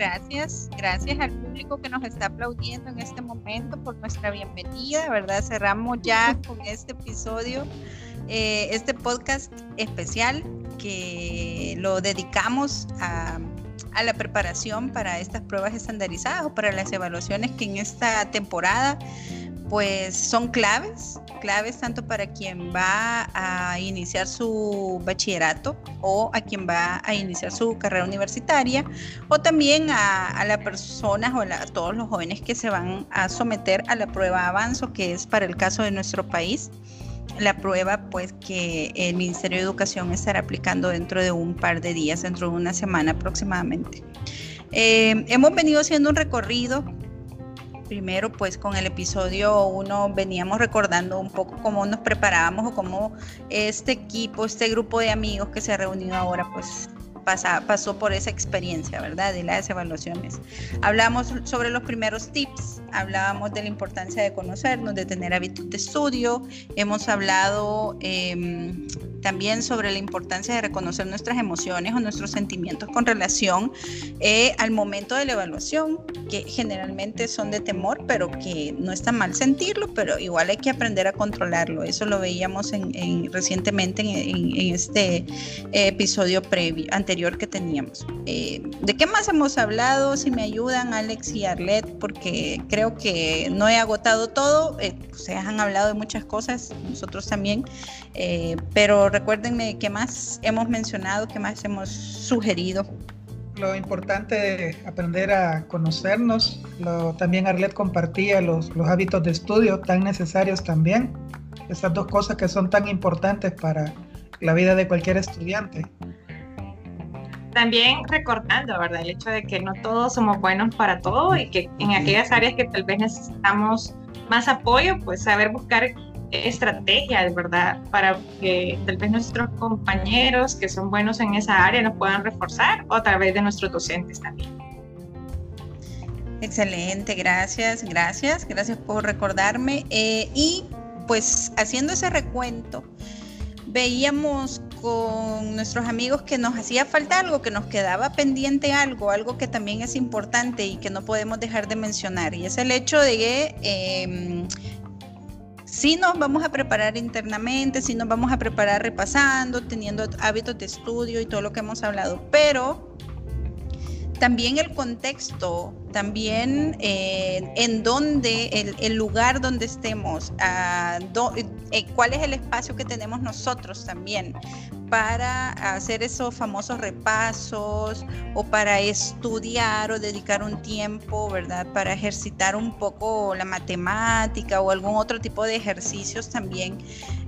gracias, gracias al público que nos está aplaudiendo en este momento por nuestra bienvenida, ¿verdad? Cerramos ya con este episodio, eh, este podcast especial que lo dedicamos a, a la preparación para estas pruebas estandarizadas o para las evaluaciones que en esta temporada pues son claves, claves tanto para quien va a iniciar su bachillerato o a quien va a iniciar su carrera universitaria o también a, las personas o a, todos los jóvenes que se van a someter a la prueba avanzo que es para el caso de nuestro país la prueba pues que el Ministerio de Educación estará aplicando dentro de un par de días, dentro de una semana aproximadamente. Eh, hemos venido haciendo un recorrido primero pues con el episodio 1 veníamos recordando un poco cómo nos preparábamos o cómo este equipo, este grupo de amigos que se ha reunido ahora pues pasó por esa experiencia, ¿verdad? De las evaluaciones. Hablamos sobre los primeros tips, hablábamos de la importancia de conocernos, de tener hábitos de estudio, hemos hablado em, también sobre la importancia de reconocer nuestras emociones o nuestros sentimientos con relación eh, al momento de la evaluación, que generalmente son de temor, pero que no está mal sentirlo, pero igual hay que aprender a controlarlo. Eso lo veíamos en, recientemente en, este episodio previo, anterior que teníamos. Eh, ¿De qué más hemos hablado? Si me ayudan, Alex y Arlet, porque creo que no he agotado todo. Eh, se han hablado de muchas cosas, nosotros también, pero recuérdenme qué más hemos mencionado, qué más hemos sugerido. Lo importante de aprender a conocernos, lo, también Arlet compartía los, los hábitos de estudio tan necesarios también, esas dos cosas que son tan importantes para la vida de cualquier estudiante. También recordando, ¿verdad? El hecho de que no todos somos buenos para todo y que en aquellas áreas que tal vez necesitamos más apoyo, pues saber buscar estrategias, ¿verdad? Para que tal vez nuestros compañeros que son buenos en esa área nos puedan reforzar o a través de nuestros docentes también. Excelente, gracias, gracias, gracias por recordarme. Eh, y pues haciendo ese recuento, veíamos con nuestros amigos que nos hacía falta algo, que nos quedaba pendiente algo, algo que también es importante y que no podemos dejar de mencionar, y es el hecho de que em, sí nos vamos a preparar internamente, sí nos vamos a preparar repasando, teniendo hábitos de estudio y todo lo que hemos hablado, pero también el contexto, también eh, en dónde, el, lugar donde estemos, ah, eh, cuál es el espacio que tenemos nosotros también para hacer esos famosos repasos o para estudiar o dedicar un tiempo, ¿verdad? Para ejercitar un poco la matemática o algún otro tipo de ejercicios también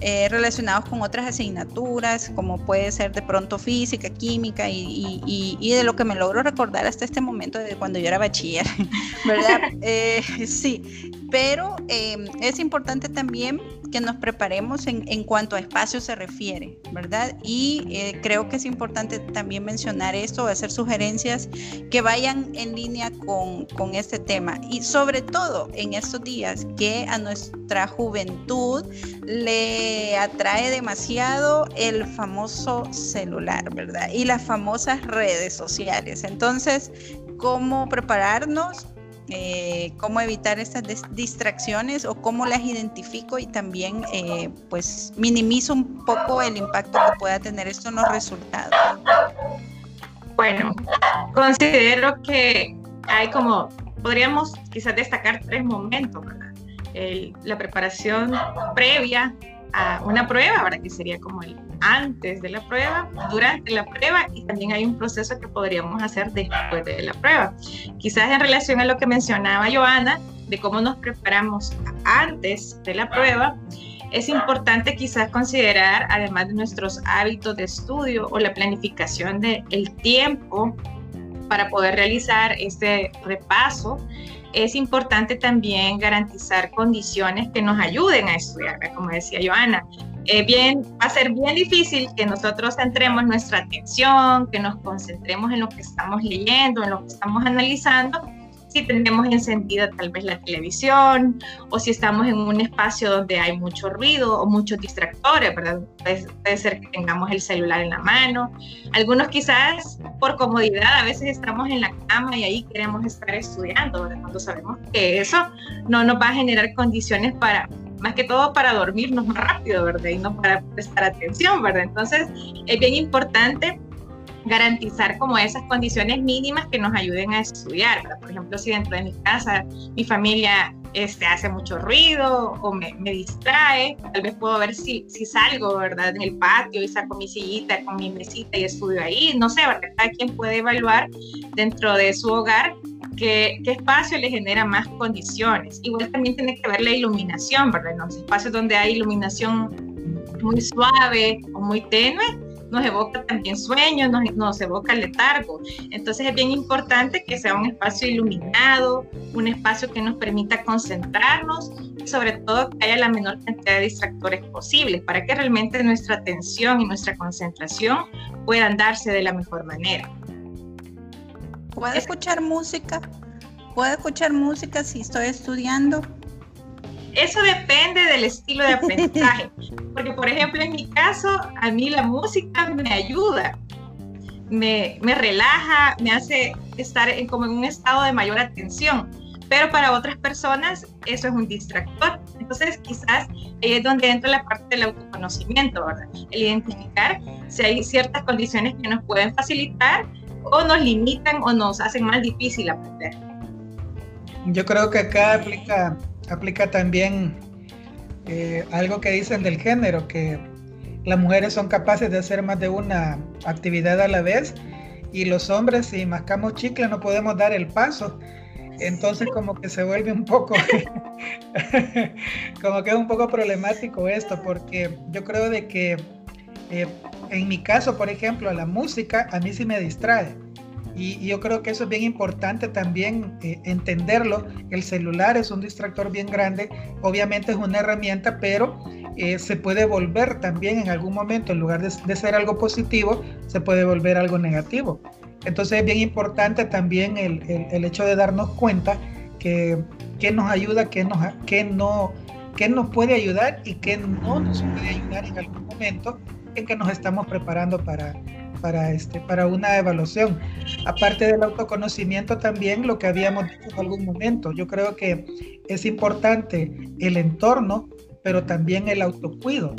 eh, relacionados con otras asignaturas, como puede ser de pronto física, química y, de lo que me logro recordar hasta este momento de cuando yo era bachiller, ¿verdad? Eh, sí, pero eh, es importante también que nos preparemos en, en, cuanto a espacio se refiere, ¿verdad? Y eh, creo que es importante también mencionar esto, hacer sugerencias que vayan en línea con, con este tema. Y sobre todo en estos días que a nuestra juventud le atrae demasiado el famoso celular, ¿verdad? Y las famosas redes sociales. Entonces, ¿cómo prepararnos? Eh, cómo evitar estas distracciones o cómo las identifico y también eh, pues minimizo un poco el impacto que pueda tener esto en los resultados. Bueno, considero que hay como, podríamos quizás destacar tres momentos, la preparación previa a una prueba, ¿verdad? que sería como el antes de la prueba, durante la prueba y también hay un proceso que podríamos hacer después de la prueba. Quizás en relación a lo que mencionaba Joana, de cómo nos preparamos antes de la prueba, es importante quizás considerar, además de nuestros hábitos de estudio o la planificación del el tiempo para poder realizar este repaso, es importante también garantizar condiciones que nos ayuden a estudiar, como decía Joana. Eh, bien, va a ser bien difícil que nosotros centremos nuestra atención, que nos concentremos en lo que estamos leyendo, en lo que estamos analizando, si tenemos encendida tal vez la televisión o si estamos en un espacio donde hay mucho ruido o muchos distractores, ¿verdad? Puede, ser que tengamos el celular en la mano. Algunos quizás por comodidad a veces estamos en la cama y ahí queremos estar estudiando, ¿verdad? Cuando sabemos que eso no nos va a generar condiciones para más que todo para dormirnos más rápido, ¿verdad? Y no para prestar atención, ¿verdad? Entonces, es bien importante garantizar como esas condiciones mínimas que nos ayuden a estudiar. Por ejemplo, si dentro de mi casa mi familia este, hace mucho ruido o me, distrae, tal vez puedo ver si, si salgo, ¿verdad? En el patio y saco mi sillita con mi mesita y estudio ahí. No sé, ¿verdad? Cada quien puede evaluar dentro de su hogar qué, qué espacio le genera más condiciones. Igual también tiene que ver la iluminación, ¿verdad? En los espacios donde hay iluminación muy suave o muy tenue, nos evoca también sueños, nos, nos evoca letargo. Entonces es bien importante que sea un espacio iluminado, un espacio que nos permita concentrarnos y sobre todo que haya la menor cantidad de distractores posibles para que realmente nuestra atención y nuestra concentración puedan darse de la mejor manera. ¿Puedo escuchar música? ¿Puedo escuchar música si estoy estudiando? Eso depende del estilo de aprendizaje, porque por ejemplo en mi caso, a mí la música me ayuda, me, me relaja, me hace estar en, como en un estado de mayor atención, pero para otras personas eso es un distractor. Entonces quizás ahí es donde entra la parte del autoconocimiento, ¿verdad? El identificar si hay ciertas condiciones que nos pueden facilitar o nos limitan o nos hacen más difícil aprender. Yo creo que acá aplica aplica también eh, algo que dicen del género, que las mujeres son capaces de hacer más de una actividad a la vez y los hombres si mascamos chicle no podemos dar el paso. Entonces como que se vuelve un poco, como que es un poco problemático esto, porque yo creo de que eh, en mi caso, por ejemplo, la música a mí sí me distrae y, yo creo que eso es bien importante también eh, entenderlo. El celular es un distractor bien grande, obviamente es una herramienta, pero eh, se puede volver también en algún momento, en lugar de, ser algo positivo, se puede volver algo negativo. Entonces es bien importante también el, el, hecho de darnos cuenta que, que nos ayuda, que, nos, que, no, que nos puede ayudar y que no nos puede ayudar en algún momento en que nos estamos preparando para, para, este, para una evaluación. Aparte del autoconocimiento también lo que habíamos dicho en algún momento, yo creo que es importante el entorno, pero también el autocuido,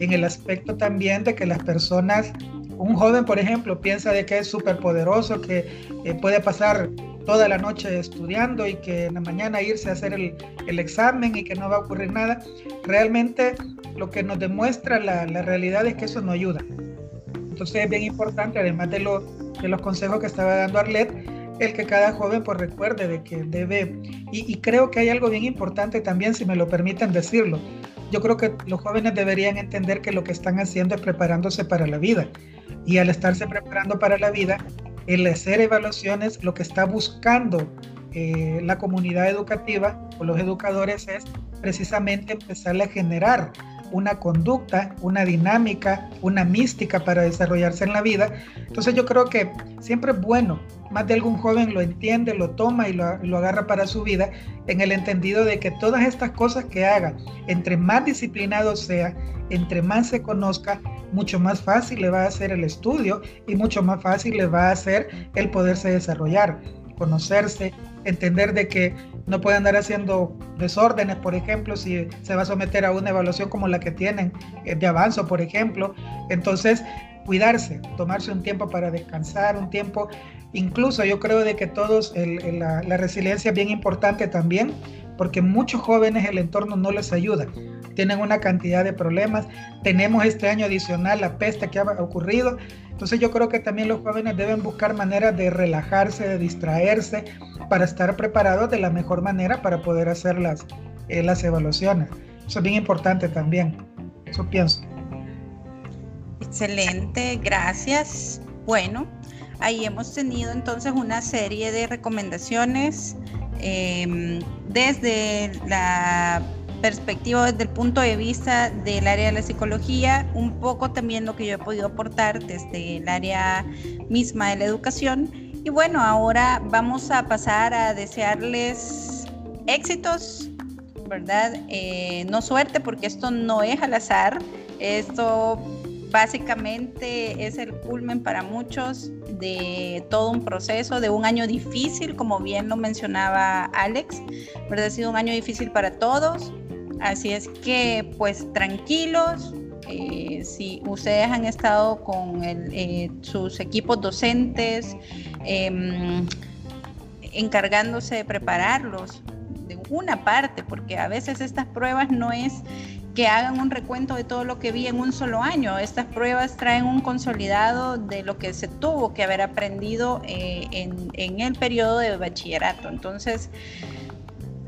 en el aspecto también de que las personas, un joven por ejemplo, piensa de que es súper poderoso, que eh, puede pasar toda la noche estudiando y que en la mañana irse a hacer el, el, examen y que no va a ocurrir nada. Realmente lo que nos demuestra la, la realidad es que eso no ayuda. Entonces es bien importante, además de, de los consejos que estaba dando Arlet, el que cada joven pues recuerde de que debe, y, y, creo que hay algo bien importante también, si me lo permiten decirlo, yo creo que los jóvenes deberían entender que lo que están haciendo es preparándose para la vida, y al estarse preparando para la vida, el hacer evaluaciones, lo que está buscando eh, la comunidad educativa o los educadores es precisamente empezar a generar una conducta, una dinámica, una mística para desarrollarse en la vida. Entonces yo creo que siempre es bueno, más de algún joven lo entiende, lo toma y lo, lo agarra para su vida, en el entendido de que todas estas cosas que haga, entre más disciplinado sea, entre más se conozca, mucho más fácil le va a hacer el estudio y mucho más fácil le va a hacer el poderse desarrollar, conocerse, entender de que no puede andar haciendo desórdenes, por ejemplo, si se va a someter a una evaluación como la que tienen eh, de avanzo, por ejemplo. Entonces, cuidarse, tomarse un tiempo para descansar, un tiempo, incluso yo creo de que todos, la, la resiliencia es bien importante también, porque muchos jóvenes el entorno no les ayuda. Tienen una cantidad de problemas. Tenemos este año adicional la peste que ha ocurrido. Entonces yo creo que también los jóvenes deben buscar maneras de relajarse, de distraerse, para estar preparados de la mejor manera para poder hacer las, eh, las evaluaciones. Eso es bien importante también. Eso pienso. Excelente, gracias. Bueno, ahí hemos tenido entonces una serie de recomendaciones Em, desde la perspectiva, desde el punto de vista del área de la psicología, un poco también lo que yo he podido aportar desde el área misma de la educación Y bueno, ahora vamos a pasar a desearles éxitos, ¿verdad? Eh, no suerte, porque esto no es al azar. Esto básicamente es el culmen para muchos de todo un proceso, de un año difícil, como bien lo mencionaba Alex, ¿verdad? Ha sido un año difícil para todos. Así es que, pues tranquilos, eh, si ustedes han estado con eh, sus equipos docentes, em, encargándose de prepararlos de una parte, porque a veces estas pruebas no es que hagan un recuento de todo lo que vi en un solo año. Estas pruebas traen un consolidado de lo que se tuvo que haber aprendido eh, en, el periodo de bachillerato. Entonces,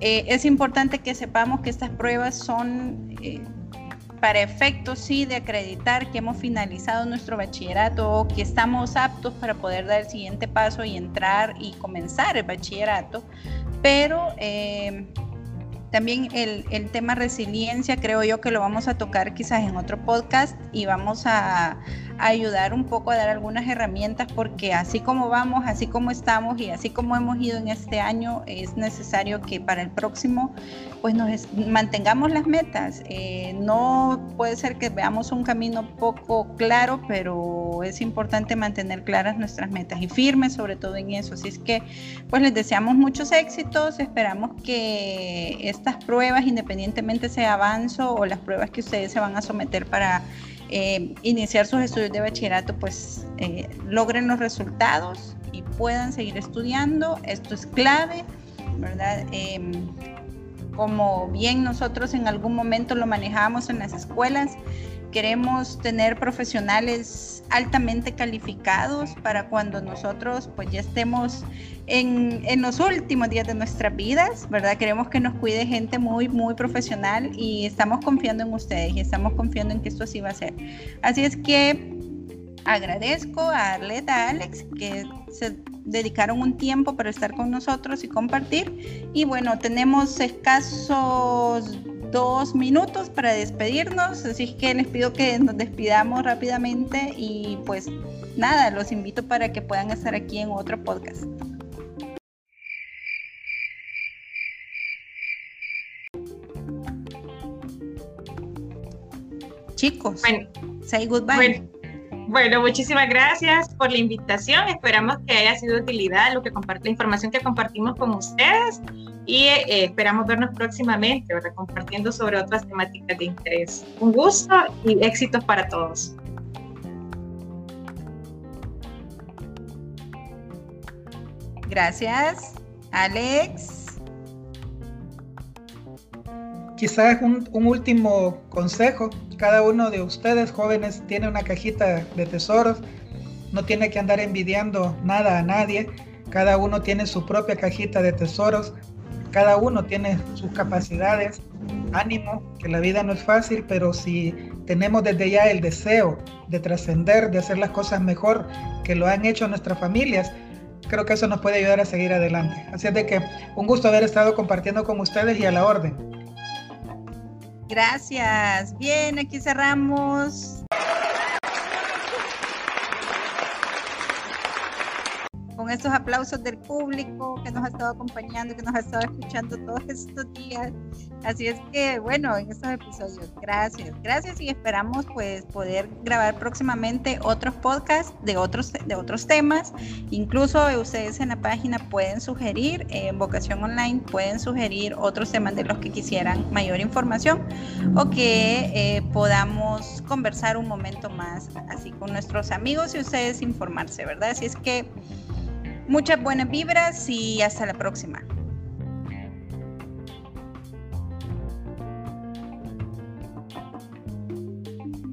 es importante que sepamos que estas pruebas son para efectos sí de acreditar que hemos finalizado nuestro bachillerato o que estamos aptos para poder dar el siguiente paso y entrar y comenzar el bachillerato, pero eh, también el, tema resiliencia creo yo que lo vamos a tocar quizás en otro podcast y vamos a, ayudar un poco a dar algunas herramientas porque así como vamos, así como estamos y así como hemos ido en este año, es necesario que para el próximo pues nos mantengamos las metas. Eh, no puede ser que veamos un camino poco claro, pero es importante mantener claras nuestras metas y firmes sobre todo en eso. Así es que pues les deseamos muchos éxitos, esperamos que estas pruebas, independientemente sea avanzo o las pruebas que ustedes se van a someter para eh, iniciar sus estudios de bachillerato, pues eh, logren los resultados y puedan seguir estudiando. Esto es clave, ¿verdad? Em, como bien nosotros en algún momento lo manejamos en las escuelas, queremos tener profesionales altamente calificados para cuando nosotros pues ya estemos en, en, los últimos días de nuestras vidas, ¿verdad? Queremos que nos cuide gente muy, muy profesional y estamos confiando en ustedes y estamos confiando en que esto así va a ser. Así es que agradezco a Arleta, a Alex, que se dedicaron un tiempo para estar con nosotros y compartir. Y bueno, tenemos escasos dos minutos para despedirnos, así que les pido que nos despidamos rápidamente y pues nada, los invito para que puedan estar aquí en otro podcast. Chicos, say goodbye. Bueno, muchísimas gracias por la invitación. Esperamos que haya sido de utilidad lo que la información que compartimos con ustedes y eh, esperamos vernos próximamente, ¿verdad? compartiendo sobre otras temáticas de interés. Un gusto y éxitos para todos. Gracias, Alex quizás un, último consejo. Cada uno de ustedes jóvenes tiene una cajita de tesoros. No tiene que andar envidiando nada a nadie. Cada uno tiene su propia cajita de tesoros. Cada uno tiene sus capacidades. Ánimo, que la vida no es fácil, pero si tenemos desde ya el deseo de trascender, de hacer las cosas mejor que lo han hecho nuestras familias, creo que eso nos puede ayudar a seguir adelante. Así es de que un gusto haber estado compartiendo con ustedes y a la orden. Gracias. Bien, aquí cerramos. Con estos aplausos del público que nos ha estado acompañando, que nos ha estado escuchando todos estos días. Así es que, bueno, en estos episodios, gracias, gracias y esperamos pues poder grabar próximamente otros podcasts de otros, de otros temas. Incluso ustedes en la página pueden sugerir, en Vocación Online pueden sugerir otros temas de los que quisieran mayor información o que eh, podamos conversar un momento más así con nuestros amigos y ustedes informarse, ¿verdad? Así es que Muchas buenas vibras y hasta la próxima.